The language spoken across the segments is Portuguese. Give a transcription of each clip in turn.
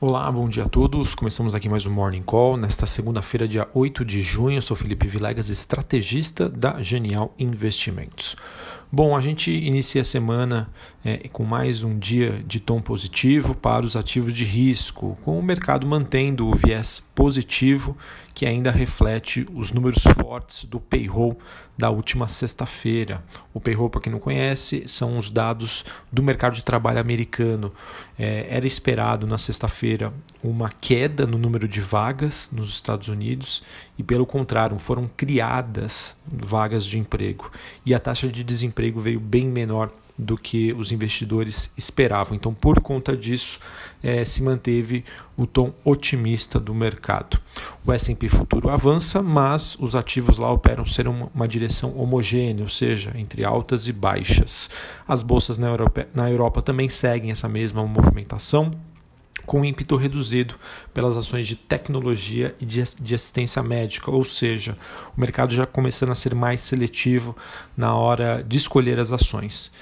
Olá, bom dia a todos. Começamos aqui mais um Morning Call. Nesta segunda-feira, dia 8 de junho, eu sou Felipe Vilegas, estrategista da Genial Investimentos. Bom, a gente inicia a semana é, com mais um dia de tom positivo para os ativos de risco, com o mercado mantendo o viés positivo que ainda reflete os números fortes do payroll da última sexta-feira. O payroll, para quem não conhece, são os dados do mercado de trabalho americano. É, era esperado na sexta-feira uma queda no número de vagas nos Estados Unidos e, pelo contrário, foram criadas vagas de emprego e a taxa de desemprego veio bem menor do que os investidores esperavam. Então, por conta disso, é, se manteve o tom otimista do mercado. O S&P futuro avança, mas os ativos lá operam ser uma, uma, direção homogênea, ou seja, entre altas e baixas. As bolsas na Europa, na Europa também seguem essa mesma movimentação com ímpeto reduzido pelas ações de tecnologia e de, assistência médica, ou seja, o mercado já começando a ser mais seletivo na hora de escolher as ações.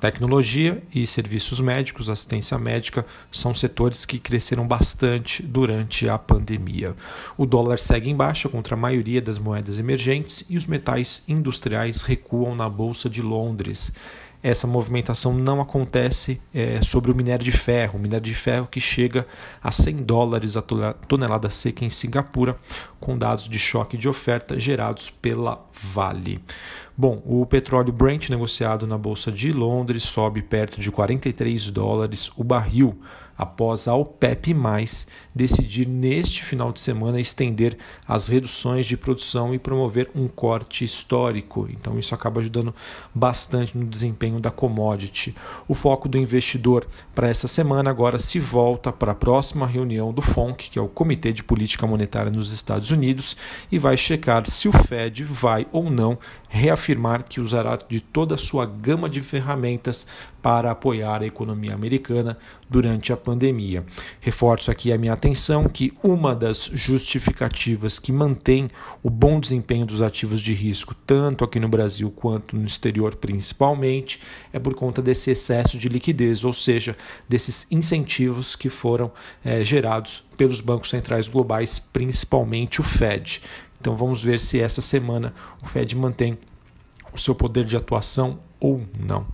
Tecnologia e serviços médicos, assistência médica, são setores que cresceram bastante durante a pandemia. O dólar segue em baixa contra a maioria das moedas emergentes e os metais industriais recuam na Bolsa de Londres essa movimentação não acontece é, sobre o minério de ferro, o minério de ferro que chega a 100 dólares a tonelada seca em Singapura, com dados de choque de oferta gerados pela Vale. Bom, o petróleo Brent negociado na Bolsa de Londres sobe perto de 43 dólares o barril após a OPEP+, decidir neste final de semana estender as reduções de produção e promover um corte histórico. Então isso acaba ajudando bastante no desempenho da commodity. O foco do investidor para essa semana agora se volta para a próxima reunião do FONC, que é o Comitê de Política Monetária nos Estados Unidos, e vai checar se o Fed vai ou não reafirmar que usará de toda a sua gama de ferramentas para apoiar a economia americana durante a pandemia. Reforço aqui a minha atenção que uma das justificativas que mantém o bom desempenho dos ativos de risco, tanto aqui no Brasil quanto no exterior principalmente, é por conta desse excesso de liquidez, ou seja, desses incentivos que foram é, gerados pelos bancos centrais globais, principalmente o Fed. Então vamos ver se essa semana o Fed mantém o seu poder de atuação ou não.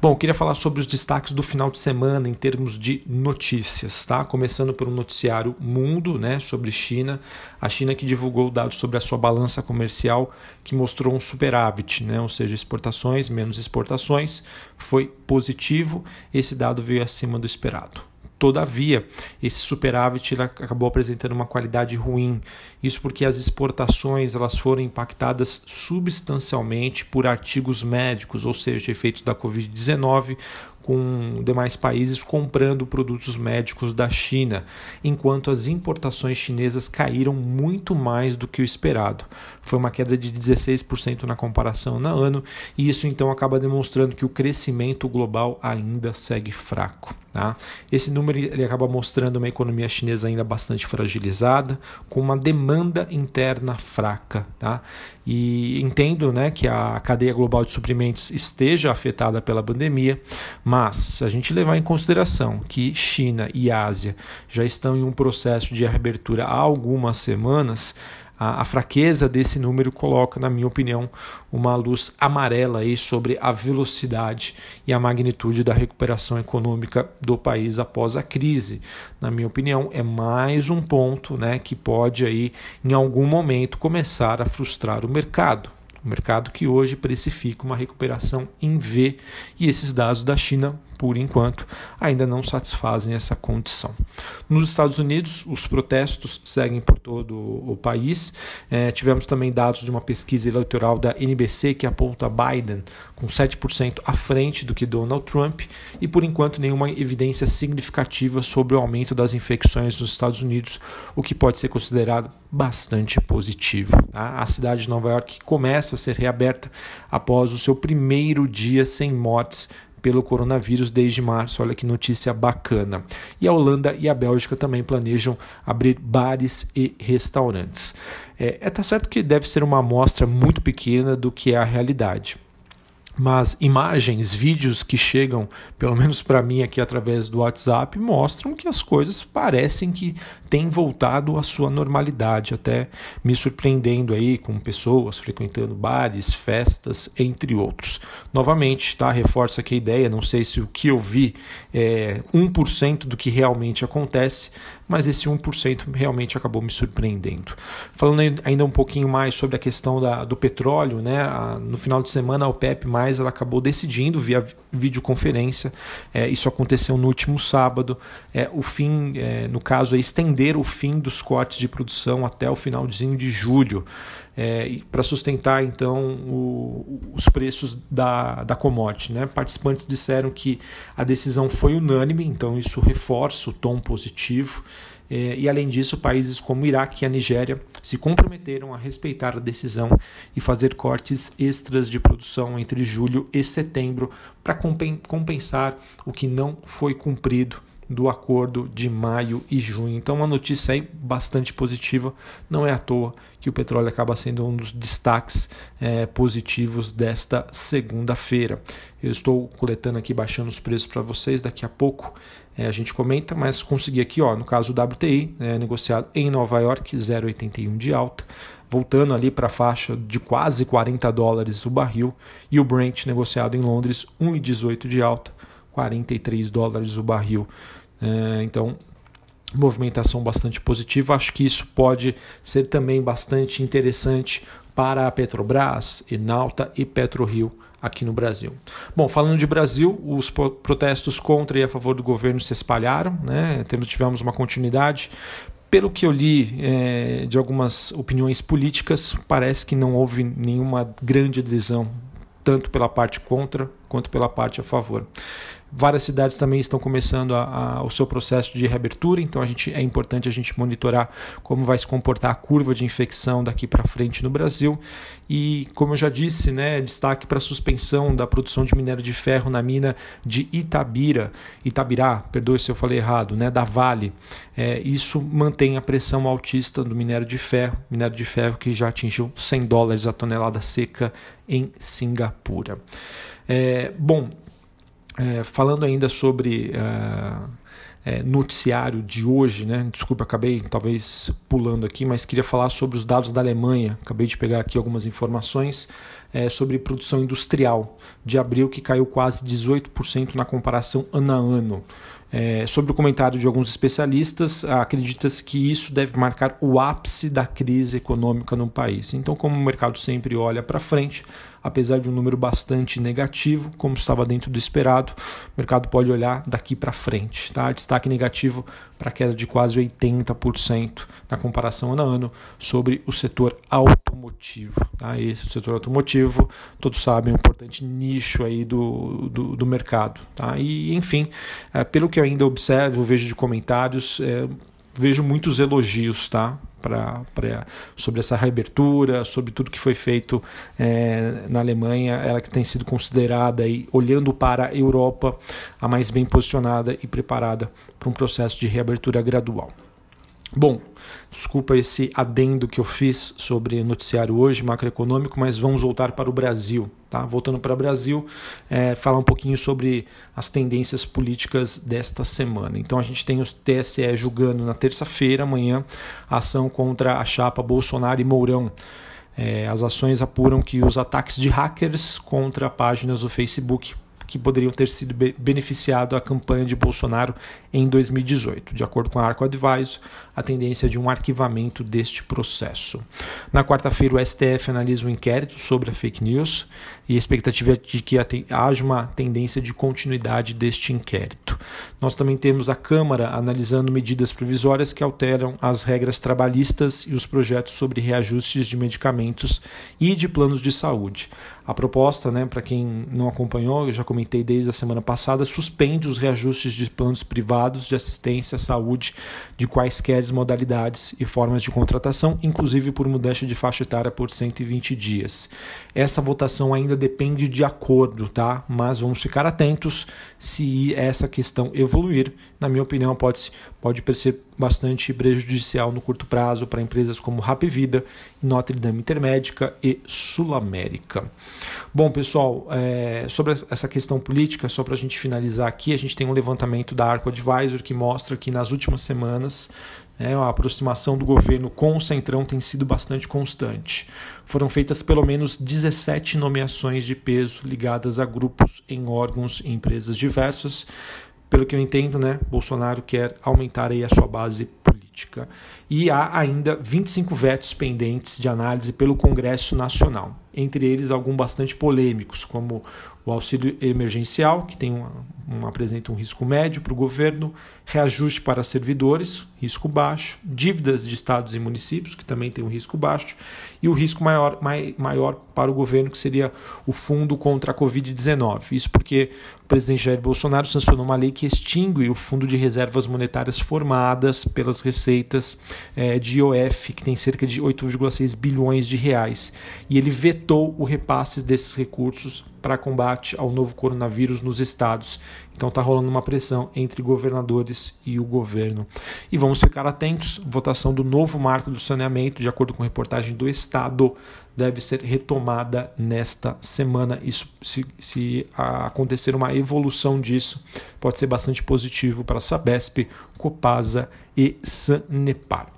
Bom, queria falar sobre os destaques do final de semana em termos de notícias, tá? Começando pelo noticiário Mundo, né, sobre China. A China que divulgou dados sobre a sua balança comercial que mostrou um superávit, né, ou seja, exportações menos exportações, foi positivo. Esse dado veio acima do esperado. Todavia, esse superávit acabou apresentando uma qualidade ruim. Isso porque as exportações elas foram impactadas substancialmente por artigos médicos, ou seja, efeitos da Covid-19, com demais países comprando produtos médicos da China, enquanto as importações chinesas caíram muito mais do que o esperado. Foi uma queda de 16% na comparação no ano, e isso então acaba demonstrando que o crescimento global ainda segue fraco. Tá? Esse número ele acaba mostrando uma economia chinesa ainda bastante fragilizada, com uma demanda interna fraca. Tá? E entendo né, que a cadeia global de suprimentos esteja afetada pela pandemia, mas se a gente levar em consideração que China e Ásia já estão em um processo de reabertura há algumas semanas, a, a, fraqueza desse número coloca, na minha opinião, uma luz amarela aí sobre a velocidade e a magnitude da recuperação econômica do país após a crise. Na minha opinião, é mais um ponto né, que pode aí, em algum momento, começar a frustrar o mercado. O mercado que hoje precifica uma recuperação em V e esses dados da China por enquanto, ainda não satisfazem essa condição. Nos Estados Unidos, os protestos seguem por todo o país. É, tivemos também dados de uma pesquisa eleitoral da NBC que aponta Biden com 7% à frente do que Donald Trump e, por enquanto, nenhuma evidência significativa sobre o aumento das infecções nos Estados Unidos, o que pode ser considerado bastante positivo. Tá? A cidade de Nova York começa a ser reaberta após o seu primeiro dia sem mortes pelo coronavírus desde março. Olha que notícia bacana. E a Holanda e a Bélgica também planejam abrir bares e restaurantes. É, é tá certo que deve ser uma amostra muito pequena do que é a realidade mas imagens, vídeos que chegam, pelo menos para mim aqui através do WhatsApp, mostram que as coisas parecem que têm voltado à sua normalidade, até me surpreendendo aí com pessoas frequentando bares, festas, entre outros. Novamente, tá? Reforça aqui a ideia, não sei se o que eu vi é 1% do que realmente acontece, mas esse 1% realmente acabou me surpreendendo. Falando ainda um pouquinho mais sobre a questão da, do petróleo, né? no final de semana a OPEP mais ela acabou decidindo via videoconferência, é, isso aconteceu no último sábado, é, o fim, é, no caso, é estender o fim dos cortes de produção até o finalzinho de julho. É, para sustentar então o, os preços da, da commodity. Né? Participantes disseram que a decisão foi unânime, então isso reforça o tom positivo. É, e além disso, países como o Iraque e a Nigéria se comprometeram a respeitar a decisão e fazer cortes extras de produção entre julho e setembro para compensar o que não foi cumprido do acordo de maio e junho. Então, uma notícia aí bastante positiva. Não é à toa que o petróleo acaba sendo um dos destaques é, positivos desta segunda-feira. Eu estou coletando aqui, baixando os preços para vocês. Daqui a pouco é, a gente comenta, mas consegui aqui, ó, no caso do WTI, é, negociado em Nova York, 0,81 de alta voltando ali para a faixa de quase 40 dólares o barril, e o Brent negociado em Londres, 1,18 de alta, 43 dólares o barril. É, então, movimentação bastante positiva. Acho que isso pode ser também bastante interessante para a Petrobras, Enalta e PetroRio aqui no Brasil. Bom, falando de Brasil, os protestos contra e a favor do governo se espalharam, né? tivemos uma continuidade. Pelo que eu li é, de algumas opiniões políticas, parece que não houve nenhuma grande adesão, tanto pela parte contra quanto pela parte a favor. Várias cidades também estão começando a, a, o seu processo de reabertura, então a gente, é importante a gente monitorar como vai se comportar a curva de infecção daqui para frente no Brasil. E, como eu já disse, né, destaque para a suspensão da produção de minério de ferro na mina de Itabira, Itabirá, perdoe se eu falei errado, né, da Vale. É, isso mantém a pressão altista do minério de ferro, minério de ferro que já atingiu 100 dólares a tonelada seca em Singapura. É, bom, é, falando ainda sobre uh, é, noticiário de hoje, né? Desculpa, acabei talvez pulando aqui, mas queria falar sobre os dados da Alemanha. Acabei de pegar aqui algumas informações é, sobre produção industrial de abril, que caiu quase 18% na comparação ano a ano. É, sobre o comentário de alguns especialistas, acredita-se que isso deve marcar o ápice da crise econômica no país. Então, como o mercado sempre olha para frente, apesar de um número bastante negativo, como estava dentro do esperado, o mercado pode olhar daqui para frente. Tá? Destaque negativo para queda de quase 80% na comparação ano a ano sobre o setor automotivo. Tá? Esse o setor automotivo, todos sabem, é um importante nicho aí do, do, do mercado. Tá? E, enfim, é, pelo que eu ainda observo, vejo de comentários, é, vejo muitos elogios tá? Pra, pra, sobre essa reabertura, sobre tudo que foi feito é, na Alemanha, ela que tem sido considerada, olhando para a Europa, a mais bem posicionada e preparada para um processo de reabertura gradual. Bom, desculpa esse adendo que eu fiz sobre noticiário hoje macroeconômico, mas vamos voltar para o Brasil. Tá? Voltando para o Brasil, é, falar um pouquinho sobre as tendências políticas desta semana. Então a gente tem o TSE julgando na terça-feira, amanhã, a ação contra a chapa Bolsonaro e Mourão. É, as ações apuram que os ataques de hackers contra páginas do Facebook que poderiam ter sido beneficiado a campanha de Bolsonaro em 2018. De acordo com a Arco Advisor, a tendência é de um arquivamento deste processo. Na quarta-feira, o STF analisa um inquérito sobre a fake news e a expectativa é de que haja uma tendência de continuidade deste inquérito. Nós também temos a Câmara analisando medidas provisórias que alteram as regras trabalhistas e os projetos sobre reajustes de medicamentos e de planos de saúde. A proposta, né, para quem não acompanhou, eu já comentei desde a semana passada, suspende os reajustes de planos privados de assistência à saúde de quaisquer modalidades e formas de contratação, inclusive por mudança de faixa etária por 120 dias. Essa votação ainda depende de acordo, tá? Mas vamos ficar atentos se essa questão evoluir. Na minha opinião, pode, pode ser bastante prejudicial no curto prazo para empresas como Rap Vida, Notre Dame Intermédica e Sul América. Bom, pessoal, é, sobre essa questão política, só para a gente finalizar aqui, a gente tem um levantamento da Arco Advisor que mostra que nas últimas semanas é, a aproximação do governo com o Centrão tem sido bastante constante. Foram feitas pelo menos 17 nomeações de peso ligadas a grupos em órgãos e empresas diversas. Pelo que eu entendo, né, Bolsonaro quer aumentar aí a sua base política. E há ainda 25 vetos pendentes de análise pelo Congresso Nacional, entre eles alguns bastante polêmicos, como o auxílio emergencial, que tem apresenta um risco médio para o governo, reajuste para servidores, risco baixo, dívidas de estados e municípios, que também tem um risco baixo, e o risco maior, mai, maior para o governo, que seria o fundo contra a Covid-19. Isso porque o presidente Jair Bolsonaro sancionou uma lei que extingue o fundo de reservas monetárias formadas pelas receitas é, de IOF, que tem cerca de 8,6 bilhões de reais, e ele vetou o repasse desses recursos para combate ao novo coronavírus nos estados. Então está rolando uma pressão entre governadores e o governo. E vamos ficar atentos: votação do novo marco do saneamento, de acordo com reportagem do Estado, deve ser retomada nesta semana. Isso, se, se acontecer uma evolução disso, pode ser bastante positivo para a Sabesp, Copasa e Sanepar.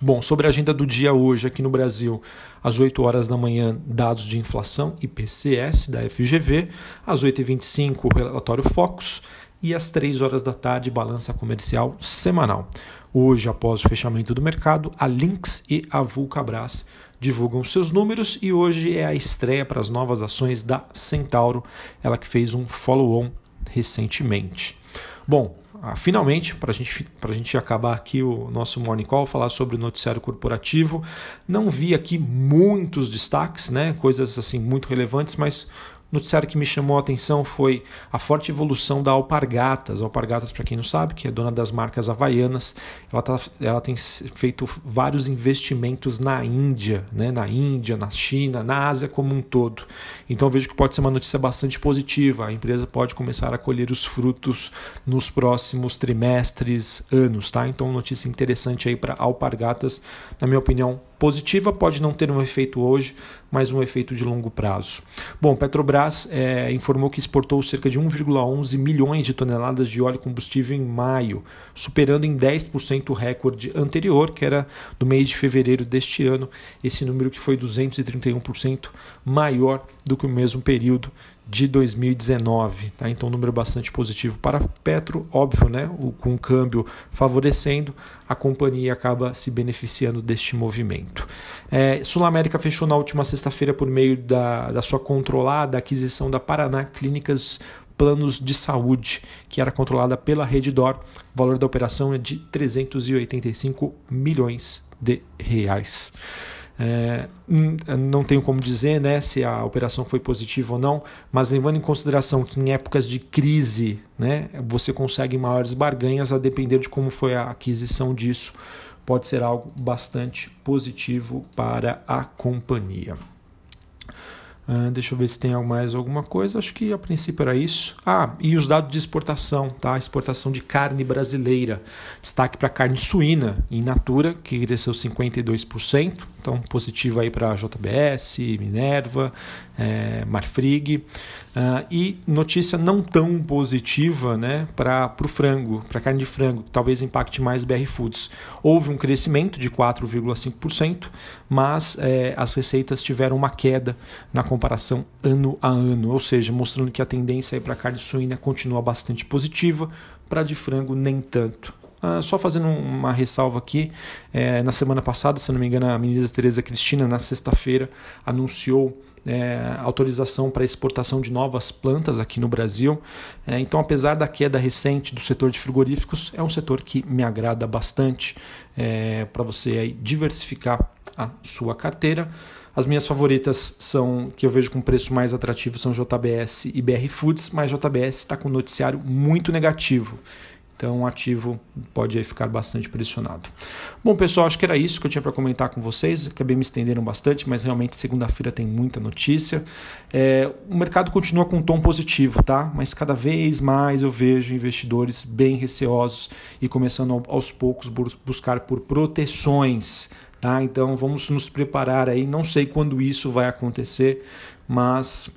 Bom, sobre a agenda do dia hoje aqui no Brasil, às 8 horas da manhã, dados de inflação IPCS da FGV, às 8h25, o relatório Focus e às 3 horas da tarde, balança comercial semanal. Hoje, após o fechamento do mercado, a Lynx e a Vulcabras divulgam seus números e hoje é a estreia para as novas ações da Centauro, ela que fez um follow-on recentemente. Bom, ah, finalmente, para gente, a gente acabar aqui o nosso Morning Call, falar sobre o noticiário corporativo. Não vi aqui muitos destaques, né? coisas assim muito relevantes, mas noticiário que me chamou a atenção foi a forte evolução da Alpargatas. Alpargatas, para quem não sabe, que é dona das marcas havaianas, ela, tá, ela tem feito vários investimentos na Índia, né? na Índia, na China, na Ásia como um todo. Então vejo que pode ser uma notícia bastante positiva. A empresa pode começar a colher os frutos nos próximos trimestres, anos. Tá? Então, notícia interessante aí para Alpargatas, na minha opinião, positiva, pode não ter um efeito hoje, mas um efeito de longo prazo. Bom, Petrobras é, informou que exportou cerca de 1,11 milhões de toneladas de óleo combustível em maio, superando em 10% o recorde anterior, que era do mês de fevereiro deste ano, esse número que foi 231% maior do que o mesmo período de 2019. Tá? Então, um número bastante positivo para Petro, óbvio, né? O, com o câmbio favorecendo, a companhia acaba se beneficiando deste movimento. É, Sul América fechou na última sexta-feira por meio da, da sua controlada aquisição da Paraná Clínicas Planos de Saúde, que era controlada pela Reddor. O valor da operação é de 385 milhões de reais. É, não tenho como dizer né, se a operação foi positiva ou não, mas levando em consideração que em épocas de crise né, você consegue maiores barganhas a depender de como foi a aquisição disso, pode ser algo bastante positivo para a companhia. Uh, deixa eu ver se tem mais alguma coisa. Acho que a princípio era isso. Ah, e os dados de exportação, tá? Exportação de carne brasileira. Destaque para carne suína in natura, que cresceu 52%. Então, positivo aí para JBS, Minerva, é, Marfrig. Uh, e notícia não tão positiva né, para o frango, para carne de frango, que talvez impacte mais BR Foods. Houve um crescimento de 4,5%, mas é, as receitas tiveram uma queda na comparação ano a ano, ou seja, mostrando que a tendência para a carne suína continua bastante positiva, para de frango nem tanto. Ah, só fazendo uma ressalva aqui, é, na semana passada, se não me engano, a ministra Tereza Cristina, na sexta-feira, anunciou é, autorização para exportação de novas plantas aqui no Brasil. É, então, apesar da queda recente do setor de frigoríficos, é um setor que me agrada bastante é, para você diversificar a sua carteira. As minhas favoritas são que eu vejo com preço mais atrativo são JBS e BR Foods, mas JBS está com um noticiário muito negativo. Então ativo pode ficar bastante pressionado. Bom, pessoal, acho que era isso que eu tinha para comentar com vocês. Acabei me estendendo bastante, mas realmente segunda-feira tem muita notícia. É, o mercado continua com um tom positivo, tá? Mas cada vez mais eu vejo investidores bem receosos e começando aos poucos buscar por proteções. Tá? Então vamos nos preparar aí. Não sei quando isso vai acontecer, mas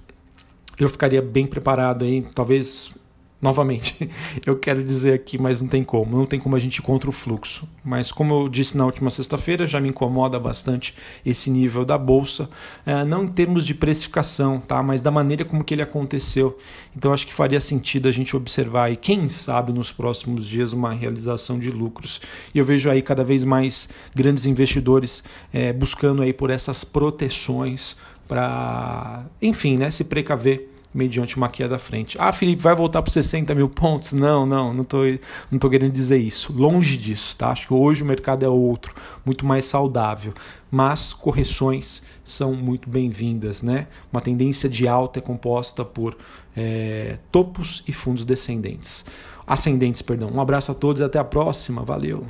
eu ficaria bem preparado aí, talvez novamente, eu quero dizer aqui, mas não tem como, não tem como a gente ir contra o fluxo. Mas como eu disse na última sexta-feira, já me incomoda bastante esse nível da bolsa, é, não em termos de precificação, tá? Mas da maneira como que ele aconteceu. Então acho que faria sentido a gente observar e quem sabe nos próximos dias uma realização de lucros. E eu vejo aí cada vez mais grandes investidores é, buscando aí por essas proteções para, enfim, né, se precaver mediante uma queda à frente. Ah, Felipe, vai voltar para 60 mil pontos? Não, não, não estou não tô querendo dizer isso. Longe disso, tá? Acho que hoje o mercado é outro, muito mais saudável. Mas correções são muito bem-vindas, né? Uma tendência de alta é composta por é, topos e fundos descendentes. Ascendentes, perdão. Um abraço a todos e até a próxima. Valeu!